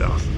Enough.